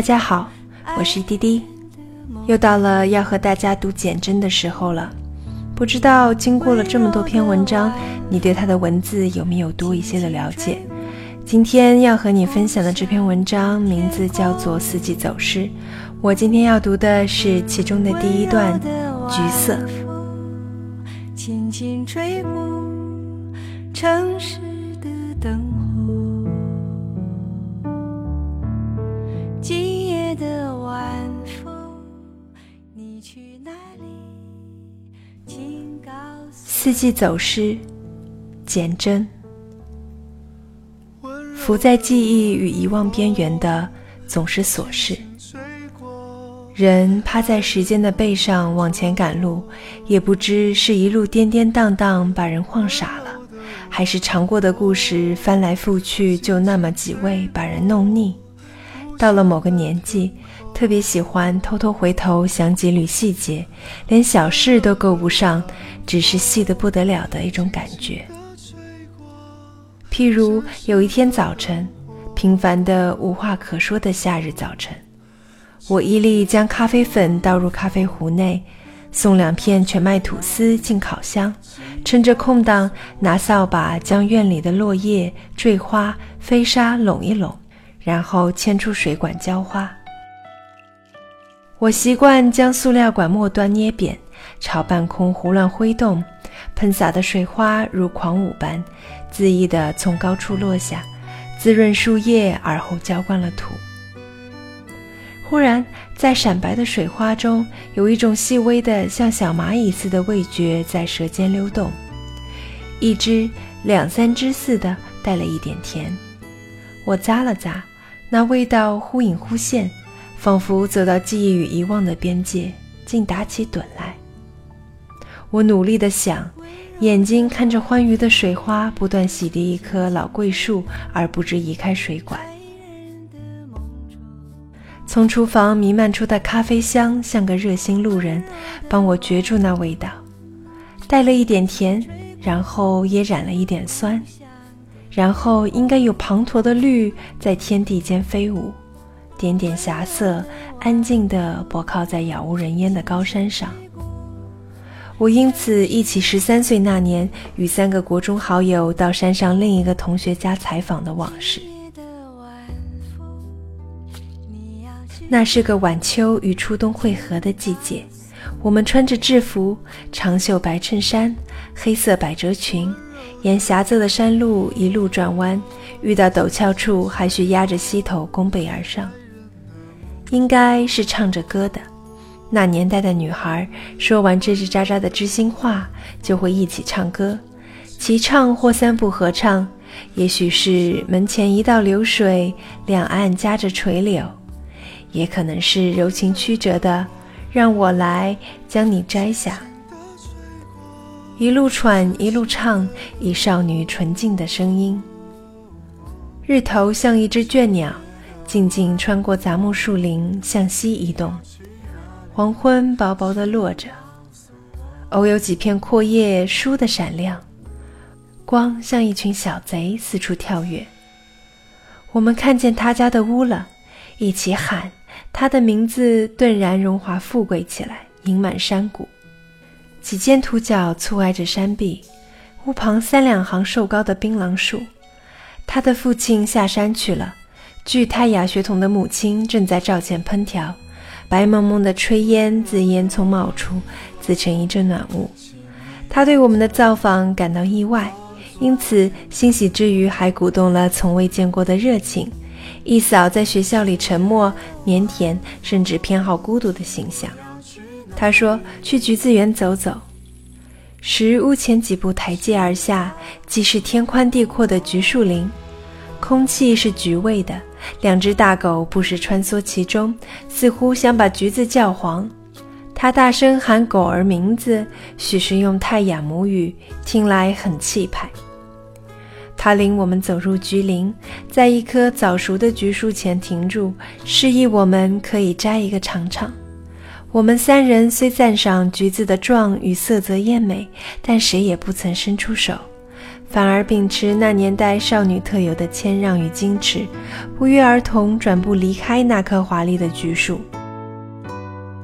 大家好，我是滴滴，又到了要和大家读简真的时候了。不知道经过了这么多篇文章，你对他的文字有没有多一些的了解？今天要和你分享的这篇文章名字叫做《四季走失》，我今天要读的是其中的第一段《橘色》。轻轻吹拂城市的晚风，你去哪里？四季走失，简真。浮在记忆与遗忘边缘的，总是琐事。人趴在时间的背上往前赶路，也不知是一路颠颠荡荡把人晃傻了，还是尝过的故事翻来覆去就那么几味把人弄腻。到了某个年纪，特别喜欢偷偷回头想几缕细节，连小事都够不上，只是细得不得了的一种感觉。譬如有一天早晨，平凡的无话可说的夏日早晨。我依例将咖啡粉倒入咖啡壶内，送两片全麦吐司进烤箱，趁着空档拿扫把将院里的落叶、坠花、飞沙拢一拢，然后牵出水管浇花。我习惯将塑料管末端捏扁，朝半空胡乱挥动，喷洒的水花如狂舞般恣意地从高处落下，滋润树叶，而后浇灌了土。忽然，在闪白的水花中，有一种细微的、像小蚂蚁似的味觉在舌尖溜动，一只、两三只似的，带了一点甜。我咂了咂，那味道忽隐忽现，仿佛走到记忆与遗忘的边界，竟打起盹来。我努力地想，眼睛看着欢愉的水花不断洗涤一棵老桂树，而不知移开水管。从厨房弥漫出的咖啡香，像个热心路人，帮我觉住那味道，带了一点甜，然后也染了一点酸，然后应该有滂沱的绿在天地间飞舞，点点霞色，安静地泊靠在杳无人烟的高山上。我因此忆起十三岁那年与三个国中好友到山上另一个同学家采访的往事。那是个晚秋与初冬汇合的季节，我们穿着制服，长袖白衬衫，黑色百褶裙，沿狭窄的山路一路转弯，遇到陡峭处还需压着膝头弓背而上。应该是唱着歌的，那年代的女孩说完吱吱喳喳的知心话，就会一起唱歌，齐唱或三部合唱，也许是门前一道流水，两岸夹着垂柳。也可能是柔情曲折的，让我来将你摘下。一路喘，一路唱，以少女纯净的声音。日头像一只倦鸟，静静穿过杂木树林，向西移动。黄昏薄薄的落着，偶有几片阔叶倏地闪亮，光像一群小贼四处跳跃。我们看见他家的屋了，一起喊。他的名字顿然荣华富贵起来，盈满山谷。几间土角簇挨着山壁，屋旁三两行瘦高的槟榔树。他的父亲下山去了，具泰雅血统的母亲正在灶前烹调，白蒙蒙的炊烟自烟囱冒出，自成一阵暖雾。他对我们的造访感到意外，因此欣喜之余还鼓动了从未见过的热情。一扫在学校里沉默、腼腆，甚至偏好孤独的形象。他说：“去橘子园走走。”时屋前几步台阶而下，即是天宽地阔的橘树林，空气是橘味的。两只大狗不时穿梭其中，似乎想把橘子叫黄。他大声喊狗儿名字，许是用泰雅母语，听来很气派。他领我们走入橘林，在一棵早熟的橘树前停住，示意我们可以摘一个尝尝。我们三人虽赞赏橘子的壮与色泽艳美，但谁也不曾伸出手，反而秉持那年代少女特有的谦让与矜持，不约而同转步离开那棵华丽的橘树。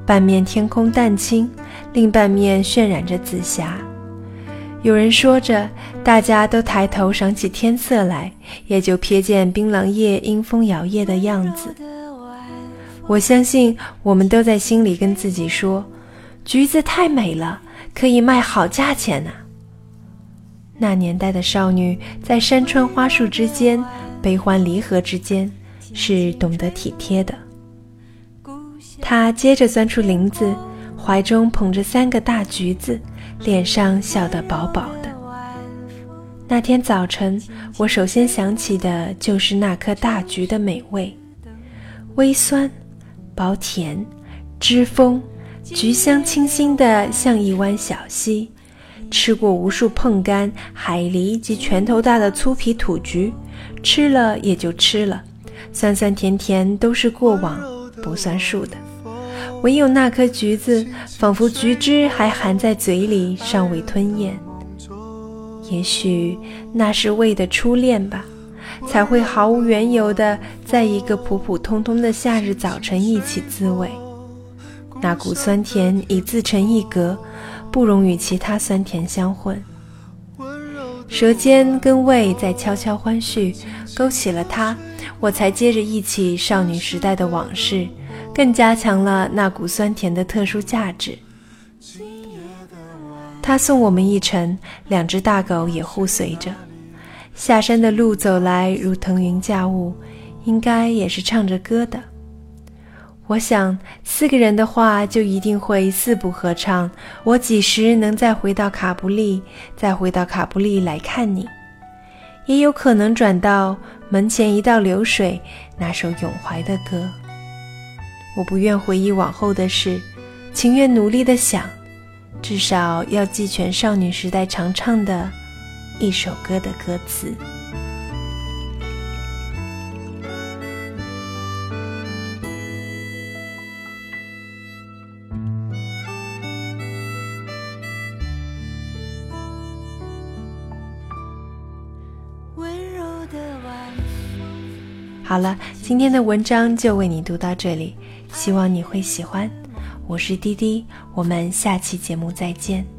半面天空淡青，另半面渲染着紫霞。有人说着，大家都抬头赏起天色来，也就瞥见槟榔叶因风摇曳的样子。我相信，我们都在心里跟自己说：“橘子太美了，可以卖好价钱呢。”那年代的少女，在山川花树之间，悲欢离合之间，是懂得体贴的。她接着钻出林子，怀中捧着三个大橘子，脸上笑得饱饱的。那天早晨，我首先想起的就是那颗大橘的美味，微酸、薄甜、汁丰，橘香清新的像一湾小溪。吃过无数碰柑、海梨及拳头大的粗皮土橘，吃了也就吃了，酸酸甜甜都是过往，不算数的。唯有那颗橘子，仿佛橘汁还含在嘴里，尚未吞咽。也许那是味的初恋吧，才会毫无缘由的在一个普普通通的夏日早晨一起滋味。那股酸甜已自成一格。不容与其他酸甜相混，舌尖跟胃在悄悄欢叙，勾起了他，我才接着忆起少女时代的往事，更加强了那股酸甜的特殊价值。他送我们一程，两只大狗也互随着，下山的路走来如腾云驾雾，应该也是唱着歌的。我想，四个人的话就一定会四部合唱。我几时能再回到卡布利，再回到卡布利来看你？也有可能转到门前一道流水那首咏怀的歌。我不愿回忆往后的事，情愿努力的想，至少要记全少女时代常唱的一首歌的歌词。好了，今天的文章就为你读到这里，希望你会喜欢。我是滴滴，我们下期节目再见。